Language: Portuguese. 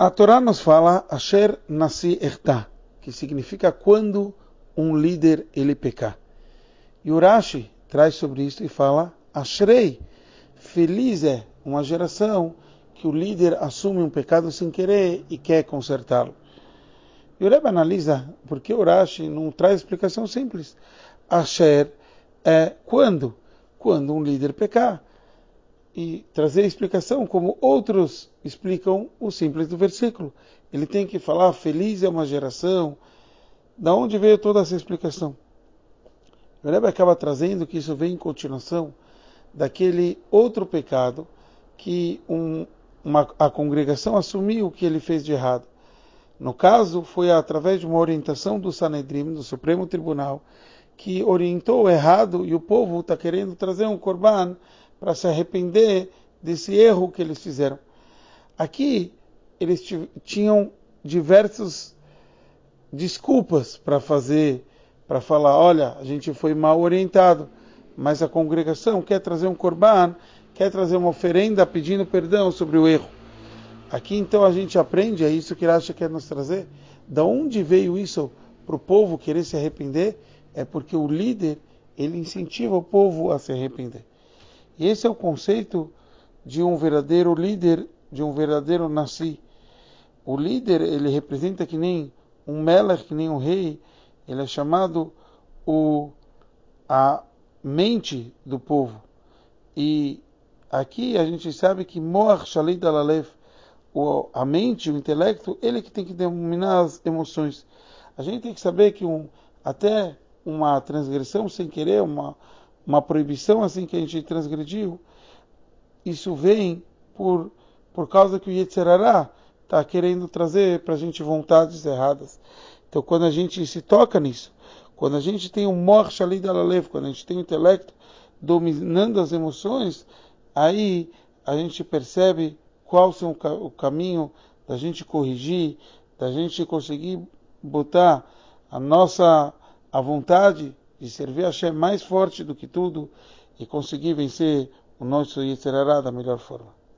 A Torá nos fala Asher Nasi Erta, que significa quando um líder ele pecar. E Urashi traz sobre isso e fala Ashrei, feliz é uma geração que o líder assume um pecado sem querer e quer consertá-lo. E o Rebbe analisa porque Urashi não traz explicação simples. Asher é quando? Quando um líder pecar e trazer explicação como outros explicam o simples do versículo. Ele tem que falar feliz é uma geração. Da onde veio toda essa explicação? O Rebbe acaba trazendo que isso vem em continuação daquele outro pecado que um, uma, a congregação assumiu que ele fez de errado. No caso, foi através de uma orientação do Sanedrim, do Supremo Tribunal, que orientou errado e o povo está querendo trazer um corban para se arrepender desse erro que eles fizeram. Aqui eles tinham diversas desculpas para fazer, para falar, olha, a gente foi mal orientado, mas a congregação quer trazer um corban, quer trazer uma oferenda pedindo perdão sobre o erro. Aqui então a gente aprende, é isso que Racha quer nos trazer, da onde veio isso para o povo querer se arrepender? É porque o líder ele incentiva o povo a se arrepender. E esse é o conceito de um verdadeiro líder, de um verdadeiro nasci. O líder, ele representa que nem um melech, que nem um rei, ele é chamado o, a mente do povo. E aqui a gente sabe que Moach Shalit Alalev, a mente, o intelecto, ele que tem que dominar as emoções. A gente tem que saber que um, até uma transgressão sem querer, uma, uma proibição assim que a gente transgrediu, isso vem por, por causa que o Yetzerará está querendo trazer para a gente vontades erradas. Então, quando a gente se toca nisso, quando a gente tem um morte ali da Lalev, quando a gente tem o intelecto dominando as emoções, aí a gente percebe qual são o caminho da gente corrigir, da gente conseguir botar a nossa a vontade de servir a mais forte do que tudo e conseguir vencer o nosso Yetzirará da melhor forma.